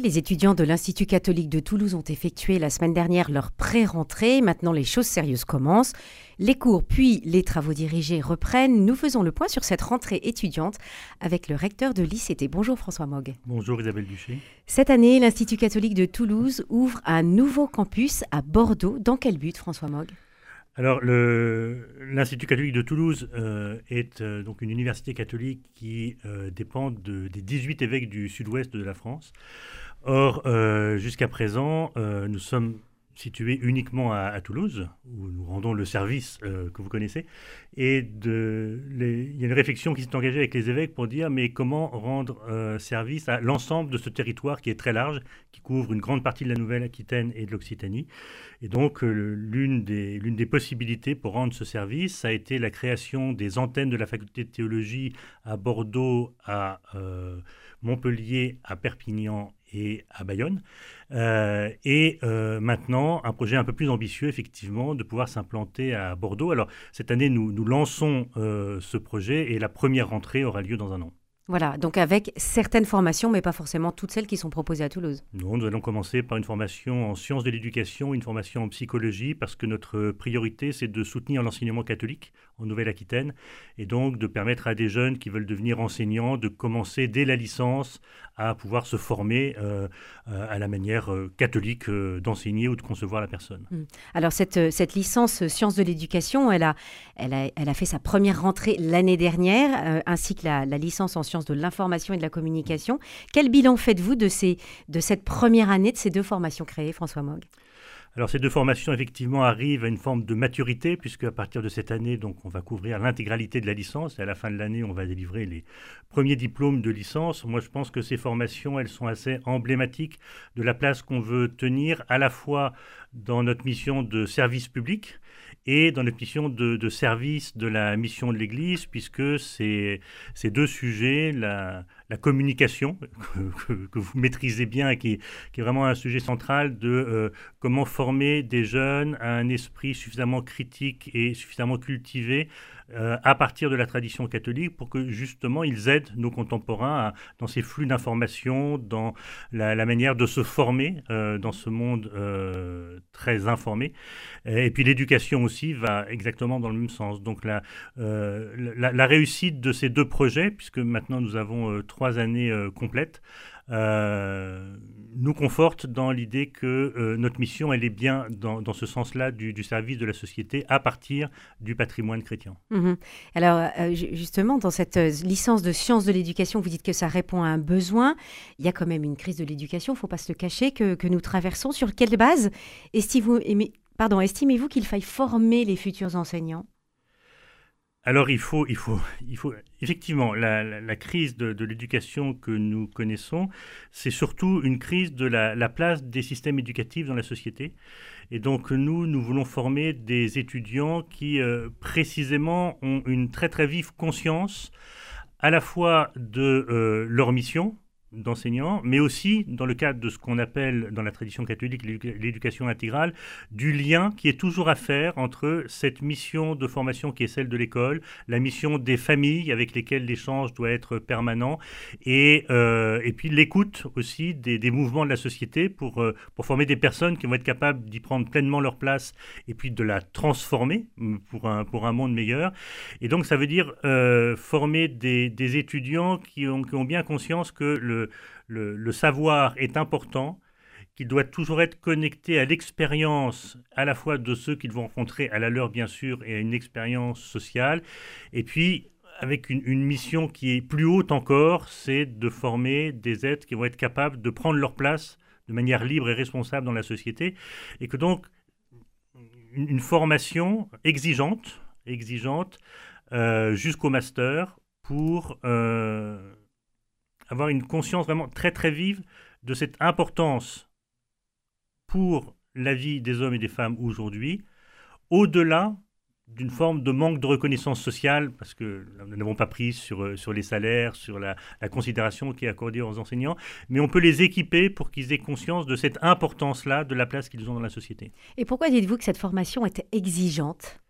Les étudiants de l'Institut catholique de Toulouse ont effectué la semaine dernière leur pré-rentrée. Maintenant, les choses sérieuses commencent. Les cours puis les travaux dirigés reprennent. Nous faisons le point sur cette rentrée étudiante avec le recteur de l'ICT. Bonjour François Mogg. Bonjour Isabelle Duché. Cette année, l'Institut catholique de Toulouse ouvre un nouveau campus à Bordeaux. Dans quel but, François Mogg alors, l'Institut catholique de Toulouse euh, est euh, donc une université catholique qui euh, dépend des 18 évêques du sud-ouest de la France. Or, jusqu'à présent, nous sommes situé uniquement à, Toulouse, où nous rendons le service euh, que vous connaissez. Et il y a une réflexion qui s'est engagée avec les évêques pour dire mais comment rendre euh, service à l'ensemble de ce territoire qui est très large, qui couvre une grande partie de la Nouvelle-Aquitaine et de l'Occitanie. Et donc euh, l'une des, des possibilités pour rendre ce service, ça a été la création des antennes de la faculté de théologie à Bordeaux, à Montpellier, à Perpignan et à Bayonne. Euh, et euh, maintenant, un projet un peu plus ambitieux, effectivement, de pouvoir s'implanter à Bordeaux. Alors, cette année, nous, lançons euh, ce projet et la première rentrée aura lieu dans un an. Voilà, donc avec certaines formations, mais pas forcément toutes celles qui sont proposées à Toulouse. Non, nous allons commencer par une formation en sciences de l'éducation, une formation en psychologie, parce que notre priorité, c'est de soutenir l'enseignement catholique en Nouvelle-Aquitaine, et donc de permettre à des jeunes qui veulent devenir enseignants de commencer dès la licence à pouvoir se former euh, euh, à la manière euh, catholique d'enseigner ou de concevoir la personne. Hmm. Alors cette, cette licence sciences de l'éducation, elle a, elle, a, elle a fait sa première rentrée l'année dernière, ainsi que la, la licence en sciences de l'information et de la communication. Quel bilan faites-vous de, ces, de cette première année de ces deux formations créées, François Mogg alors ces deux formations effectivement arrivent à une forme de maturité puisque à partir de cette année donc on va couvrir l'intégralité de la licence et à la fin de l'année on va délivrer les premiers diplômes de licence. Moi je pense que ces formations elles sont assez emblématiques de la place qu'on veut tenir à la fois dans notre mission de service public et dans notre mission de, service de la mission de l'Église, puisque ces, ces deux sujets, la, la communication, que, vous maîtrisez bien et qui, est vraiment un sujet central de euh, comment former des jeunes à un esprit suffisamment critique et suffisamment cultivé euh, à partir de la tradition catholique pour que justement ils aident nos contemporains dans ces flux d'informations, dans la, manière de se former euh, dans ce monde très informé. Et puis l'éducation aussi va exactement dans le même sens. Donc la, la, la réussite de ces deux projets, puisque maintenant nous avons trois années euh, complètes, euh, nous conforte dans l'idée que euh, notre mission, elle est bien dans, ce sens-là du, service de la société à partir du patrimoine chrétien. Mhm. Alors, justement, dans cette licence de sciences de l'éducation, vous dites que ça répond à un besoin. Il y a quand même une crise de l'éducation, il ne faut pas se le cacher, que, que, nous traversons. Sur quelle base estimez-vous qu'il faille former les futurs enseignants? Alors il faut, il faut, il faut effectivement la, crise de, l'éducation que nous connaissons, c'est surtout une crise de la, place des systèmes éducatifs dans la société. Et donc nous, nous voulons former des étudiants qui euh, précisément ont une très très vive conscience à la fois de euh, leur mission, d'enseignants, mais aussi dans le cadre de ce qu'on appelle dans la tradition catholique l'éducation intégrale, du lien qui est toujours à faire entre cette mission de formation qui est celle de l'école, la mission des familles avec lesquelles l'échange doit être permanent, et, euh, et puis l'écoute aussi des, des, mouvements de la société pour, euh, pour former des personnes qui vont être capables d'y prendre pleinement leur place et puis de la transformer pour un, pour un monde meilleur. Et donc ça veut dire euh, former des, des étudiants qui ont, qui ont bien conscience que le le, savoir est important, qu'il doit toujours être connecté à l'expérience à la fois de ceux qu'ils vont rencontrer, à la leur bien sûr, et à une expérience sociale. Et puis, avec une, mission qui est plus haute encore, c'est de former des êtres qui vont être capables de prendre leur place de manière libre et responsable dans la société. Et que donc, une, formation exigeante, exigeante euh, jusqu'au master pour... Euh, avoir une conscience vraiment très très vive de cette importance pour la vie des hommes et des femmes aujourd'hui, au-delà d'une forme de manque de reconnaissance sociale, parce que nous n'avons pas pris sur, euh, sur les salaires, sur la, la, considération qui est accordée aux enseignants, mais on peut les équiper pour qu'ils aient conscience de cette importance-là, de la place qu'ils ont dans la société. Et pourquoi dites-vous que cette formation est exigeante?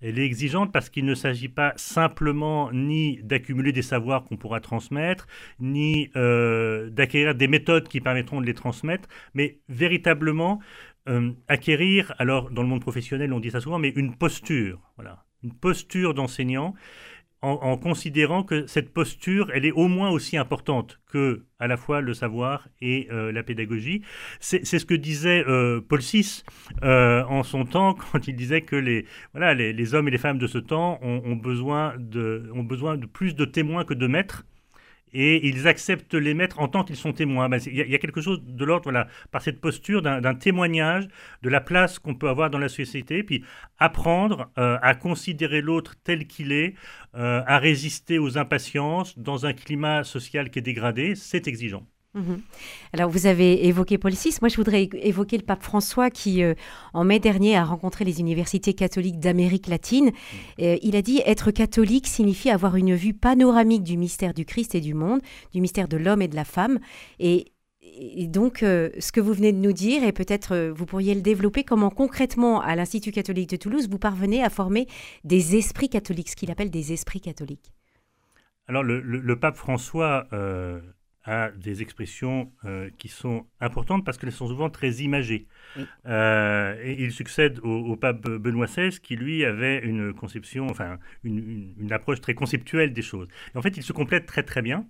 Elle est exigeante parce qu'il ne s'agit pas simplement ni d'accumuler des savoirs qu'on pourra transmettre, ni euh, d'acquérir des méthodes qui permettront de les transmettre, mais véritablement euh, acquérir, alors dans le monde professionnel on dit ça souvent, mais une posture, voilà, une posture d'enseignant en, considérant que cette posture, elle est au moins aussi importante que à la fois le savoir et euh, la pédagogie. C'est ce que disait euh, Paul VI euh, en son temps quand il disait que les, voilà, les, hommes et les femmes de ce temps ont, besoin de, ont besoin de plus de témoins que de maîtres et ils acceptent les mettre en tant qu'ils sont témoins. Ben, il y, a quelque chose de l'ordre, voilà, par cette posture d'un témoignage de la place qu'on peut avoir dans la société, puis apprendre euh, à considérer l'autre tel qu'il est, euh, à résister aux impatiences dans un climat social qui est dégradé, c'est exigeant. Mhm. Alors, vous avez évoqué Paul VI. Moi, je voudrais évoquer le pape François qui, euh, en mai dernier, a rencontré les universités catholiques d'Amérique latine. Mhm. Euh, il a dit être catholique signifie avoir une vue panoramique du mystère du Christ et du monde, du mystère de l'homme et de la femme. Et, donc, euh, ce que vous venez de nous dire, et peut-être vous pourriez le développer, comment concrètement, à l'Institut catholique de Toulouse, vous parvenez à former des esprits catholiques, ce qu'il appelle des esprits catholiques? Alors, le, pape François à des expressions euh, qui sont importantes parce qu'elles sont souvent très imagées. Euh, et il succède au, pape Benoît XVI qui, lui, avait une conception, enfin, une, une, approche très conceptuelle des choses. Et en fait, il se complète très, très bien.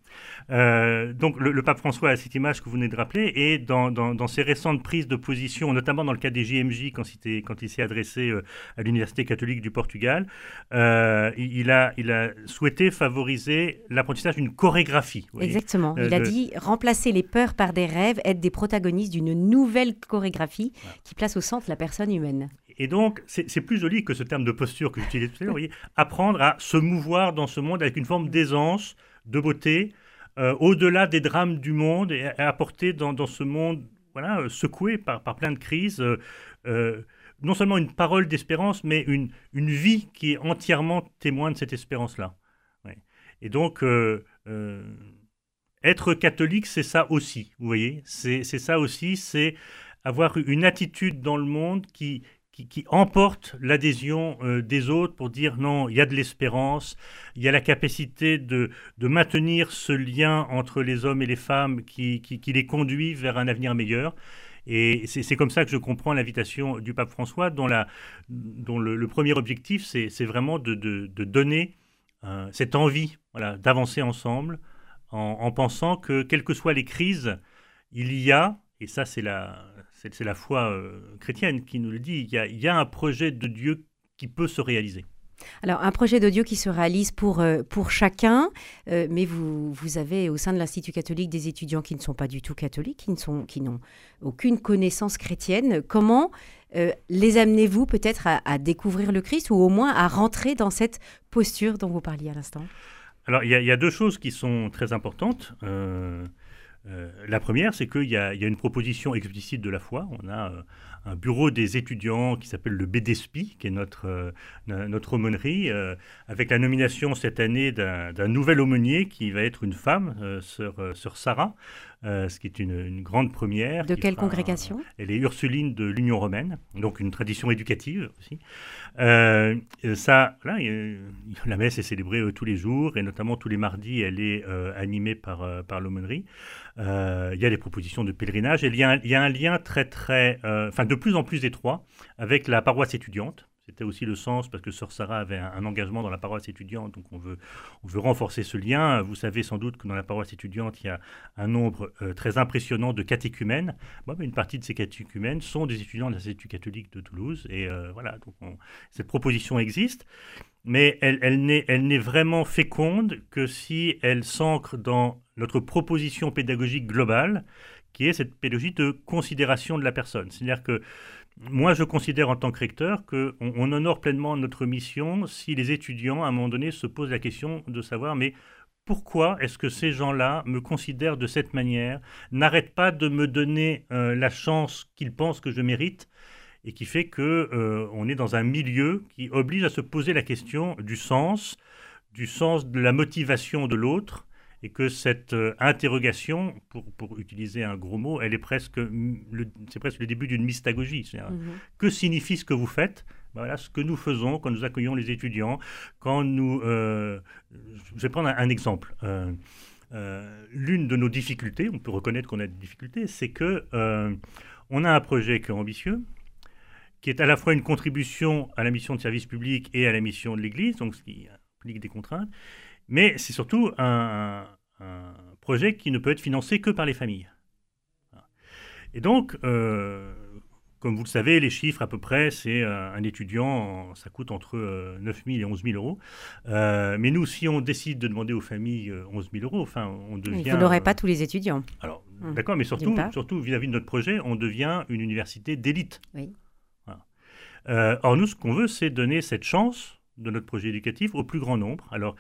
Euh, donc, le, pape François a cette image que vous venez de rappeler et dans, dans, dans, ses récentes prises de position, notamment dans le cas des JMJ, quand, quand il s'est adressé à l'Université catholique du Portugal, il, a, il a souhaité favoriser l'apprentissage d'une chorégraphie. Exactement. Il a dit remplacer les peurs par des rêves, être des protagonistes d'une nouvelle chorégraphie qui place au centre la personne humaine. Et donc, c'est plus joli que ce terme de posture que j'utilisais tout à l'heure. apprendre à se mouvoir dans ce monde avec une forme d'aisance, de beauté, euh, au-delà des drames du monde et, apporter dans, ce monde voilà, euh, secoué par, par plein de crises. Euh, non seulement une parole d'espérance, mais une, une vie qui est entièrement témoin de cette espérance-là. Et donc, être catholique, c'est ça aussi, vous voyez C'est ça aussi, c'est avoir une attitude dans le monde qui, qui, emporte l'adhésion euh, des autres pour dire non, il y a de l'espérance, il y a la capacité de, de, maintenir ce lien entre les hommes et les femmes qui, qui, les conduit vers un avenir meilleur. Et c'est comme ça que je comprends l'invitation du pape François, dont, la, dont le, premier objectif, c'est vraiment de, de, donner euh, cette envie voilà, d'avancer ensemble, en, pensant que, quelles que soient les crises, il y a, et ça c'est la, c'est, la foi euh, chrétienne qui nous le dit, il y, a, un projet de Dieu qui peut se réaliser. Alors, un projet de Dieu qui se réalise pour, euh, pour chacun, euh, mais vous, vous avez au sein de l'Institut catholique des étudiants qui ne sont pas du tout catholiques, qui, ne sont, qui n'ont aucune connaissance chrétienne. Comment les amenez-vous peut-être à, découvrir le Christ ou au moins à rentrer dans cette posture dont vous parliez à l'instant? Alors, il y, a deux choses qui sont très importantes. Euh, euh, la première, c'est qu'il y, a une proposition explicite de la foi. On a euh, un bureau des étudiants qui s'appelle le BDSPI, qui est notre, notre aumônerie, avec la nomination cette année d'un nouvel aumônier qui va être une femme, sœur, Sarah, ce qui est une, grande première. De quelle congrégation? Elle est Ursuline de l'Union romaine, donc une tradition éducative aussi. Euh, ça, la messe est célébrée euh, tous les jours et notamment tous les mardis, elle est euh, animée par, par l'aumônerie. il y a des propositions de pèlerinage et il y a un, il y a un lien très, très, enfin de plus en plus étroit avec la paroisse étudiante. C'était aussi le sens parce que Sœur Sarah avait un, engagement dans la paroisse étudiante, donc on veut, on veut renforcer ce lien. Vous savez sans doute que dans la paroisse étudiante, il y a un nombre euh, très impressionnant de catéchumènes. Bon, mais une partie de ces catéchumènes sont des étudiants de l'Institut catholique de Toulouse. Et euh, voilà, donc cette proposition existe, mais elle, elle n'est vraiment féconde que si elle s'ancre dans notre proposition pédagogique globale, qui est cette pédagogie de considération de la personne. C'est-à-dire que moi, je considère en tant que recteur qu'on on honore pleinement notre mission si les étudiants, à un moment donné, se posent la question de savoir, mais pourquoi est-ce que ces gens-là me considèrent de cette manière, n'arrêtent pas de me donner euh, la chance qu'ils pensent que je mérite et qui fait que euh, on est dans un milieu qui oblige à se poser la question du sens, du sens de la motivation de l'autre et que cette euh, interrogation, pour, pour, utiliser un gros mot, elle est presque, c'est presque le début d'une mystagogie. Mhm. Que signifie ce que vous faites? Ben voilà ce que nous faisons quand nous accueillons les étudiants, quand nous... je vais prendre un, exemple. L'une de nos difficultés, on peut reconnaître qu'on a des difficultés, c'est que on a un projet qui est ambitieux, qui est à la fois une contribution à la mission de service public et à la mission de l'Église, donc ce qui implique des contraintes, mais c'est surtout un, projet qui ne peut être financé que par les familles. Et donc, euh, comme vous le savez, les chiffres à peu près, c'est euh, un étudiant, ça coûte entre 9 000 et 11 000 euros. Euh, mais nous, si on décide de demander aux familles 11 000 euros, enfin, on devient... Vous n'aurez pas tous les étudiants. Alors, hum. d'accord, mais surtout, surtout vis-à-vis de notre projet, on devient une université d'élite. Oui. or, nous, ce qu'on veut, c'est donner cette chance de notre projet éducatif au plus grand nombre. Alors,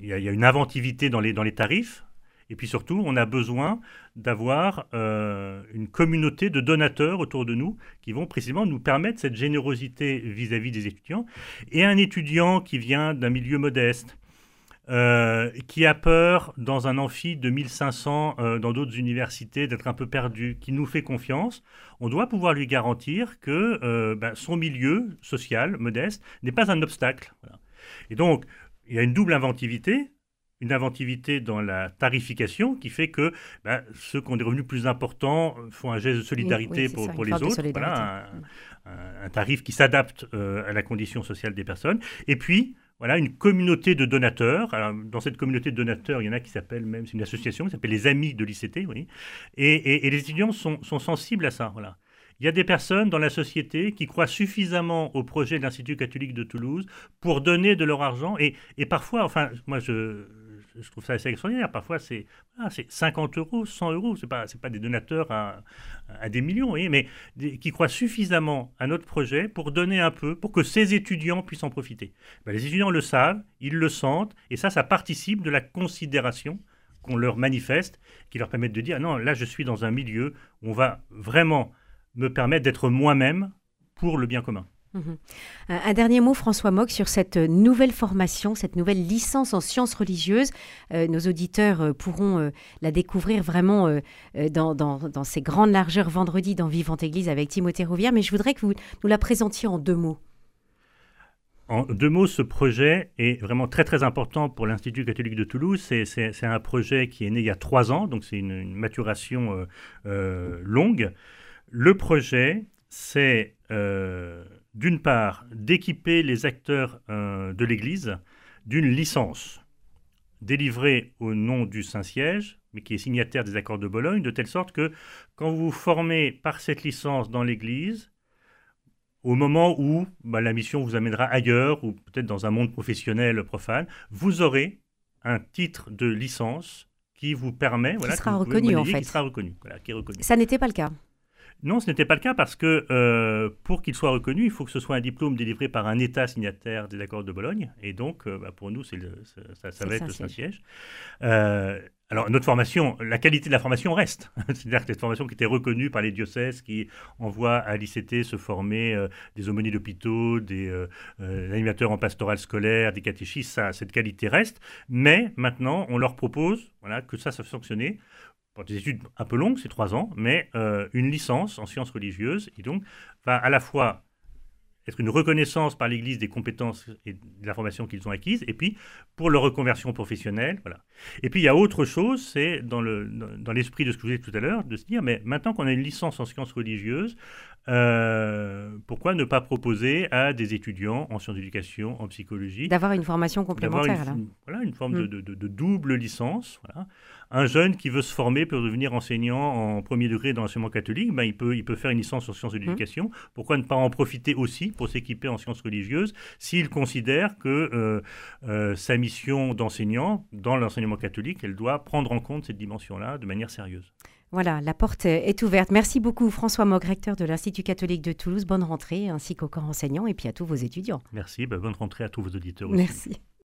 il y, a une inventivité dans les, dans les tarifs. Et puis surtout, on a besoin d'avoir euh, une communauté de donateurs autour de nous qui vont précisément nous permettre cette générosité vis-à-vis des étudiants. Et un étudiant qui vient d'un milieu modeste, euh, qui a peur dans un amphi de 1500 euh, dans d'autres universités d'être un peu perdu, qui nous fait confiance, on doit pouvoir lui garantir que ben, son milieu social modeste n'est pas un obstacle. Et donc, il y a une double inventivité une inventivité dans la tarification qui fait que ben, ceux qui ont des revenus plus importants font un geste de solidarité pour, les autres. Voilà, un, tarif qui s'adapte euh, à la condition sociale des personnes. Et puis, voilà, une communauté de donateurs. dans cette communauté de donateurs, il y en a qui s'appelle même, c'est une association qui s'appelle les Amis de l'ICT. Oui. Et, les étudiants sont, sont sensibles à ça. Voilà. Il y a des personnes dans la société qui croient suffisamment au projet de l'Institut catholique de Toulouse pour donner de leur argent. Et, et parfois, enfin, moi, je, je trouve ça assez extraordinaire. Parfois, c'est 50 euros, 100 euros. Ce n'est pas, pas des donateurs à, des millions, mais qui croient suffisamment à notre projet pour donner un peu, pour que ces étudiants puissent en profiter. Ben, les étudiants le savent, ils le sentent, et ça, ça participe de la considération qu'on leur manifeste, qui leur permet de dire, non, là, je suis dans un milieu où on va vraiment me permettre d'être moi-même pour le bien commun. Mhm. Un dernier mot, François Mock, sur cette nouvelle formation, cette nouvelle licence en sciences religieuses. Euh, nos auditeurs euh, pourront euh, la découvrir vraiment dans, ces grandes largeurs vendredi dans Vivante Église avec Timothée Rouvière, mais je voudrais que vous nous la présentiez en deux mots. En deux mots, ce projet est vraiment très très important pour l'Institut catholique de Toulouse. C'est un projet qui est né il y a trois ans, donc c'est une, maturation longue. Le projet, c'est d'une part, d'équiper les acteurs euh, de l'Église d'une licence délivrée au nom du Saint-Siège, mais qui est signataire des accords de Bologne, de telle sorte que quand vous vous formez par cette licence dans l'Église, au moment où bah, la mission vous amènera ailleurs, ou peut-être dans un monde professionnel profane, vous aurez un titre de licence qui vous permet... Qui sera reconnu, en fait. Qui sera reconnu, qui est reconnu. Ça n'était pas le cas. Non, ce n'était pas le cas parce que euh, pour qu'il soit reconnu, il faut que ce soit un diplôme délivré par un État signataire des accords de Bologne. Et donc, euh, bah, pour nous, c'est ça, ça va être le Saint-Siège. Euh, alors, notre formation, la qualité de la formation reste. C'est-à-dire que cette formation qui était reconnue par les diocèses qui envoient à l'ICT se former des aumôniers d'hôpitaux, des animateurs en pastoral scolaire, des catéchistes, ça, cette qualité reste. Mais maintenant, on leur propose voilà, que ça, ça fonctionner pour des études un peu longues, c'est trois ans, mais euh, une licence en sciences religieuses, et donc va à la fois être une reconnaissance par l'Église des compétences et de la formation qu'ils ont acquises, et puis pour leur reconversion professionnelle. Voilà. Et puis il y a autre chose, c'est dans, le, dans l'esprit de ce que je vous disais tout à l'heure, de se dire, mais maintenant qu'on a une licence en sciences religieuses, euh, pourquoi ne pas proposer à des étudiants en sciences d'éducation, en psychologie, d'avoir une formation complémentaire une, Voilà, une forme mm. de, de, double licence. Voilà. Un jeune qui veut se former pour devenir enseignant en premier degré dans l'enseignement catholique, ben, il, peut, il peut faire une licence en sciences de mm. l'éducation. Pourquoi ne pas en profiter aussi pour s'équiper en sciences religieuses s'il considère que euh, euh, sa mission d'enseignant dans l'enseignement catholique, elle doit prendre en compte cette dimension-là de manière sérieuse? Voilà, la porte est ouverte. Merci beaucoup François Mogg, recteur de l'Institut catholique de Toulouse. Bonne rentrée ainsi qu'au corps enseignant et puis à tous vos étudiants. Merci, bah, bonne rentrée à tous vos auditeurs aussi. Merci.